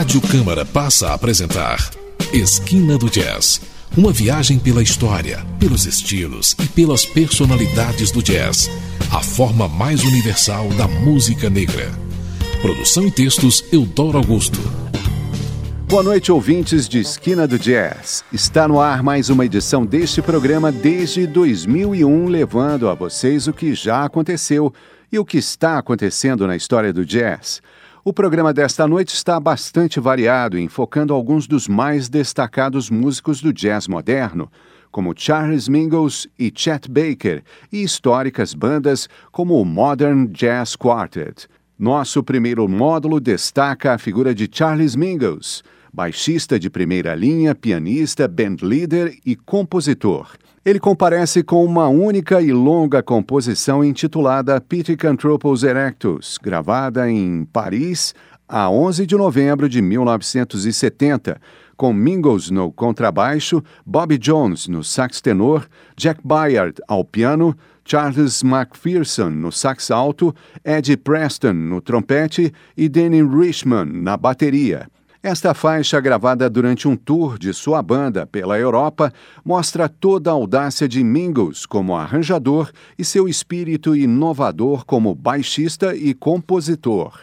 Rádio Câmara passa a apresentar Esquina do Jazz. Uma viagem pela história, pelos estilos e pelas personalidades do jazz. A forma mais universal da música negra. Produção e textos Eudoro Augusto. Boa noite, ouvintes de Esquina do Jazz. Está no ar mais uma edição deste programa desde 2001, levando a vocês o que já aconteceu e o que está acontecendo na história do jazz. O programa desta noite está bastante variado, enfocando alguns dos mais destacados músicos do jazz moderno, como Charles Mingus e Chet Baker, e históricas bandas como o Modern Jazz Quartet. Nosso primeiro módulo destaca a figura de Charles Mingus, baixista de primeira linha, pianista, bandleader e compositor. Ele comparece com uma única e longa composição intitulada Pithecanthropus erectus, gravada em Paris a 11 de novembro de 1970, com Mingus no contrabaixo, Bobby Jones no sax tenor, Jack Byard ao piano, Charles McPherson no sax alto, Eddie Preston no trompete e Danny Richman na bateria. Esta faixa, gravada durante um tour de sua banda pela Europa, mostra toda a audácia de Mingus como arranjador e seu espírito inovador como baixista e compositor.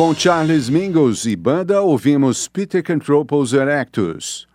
Com Charles Mingus e banda, ouvimos Peter Cantropos Erectus.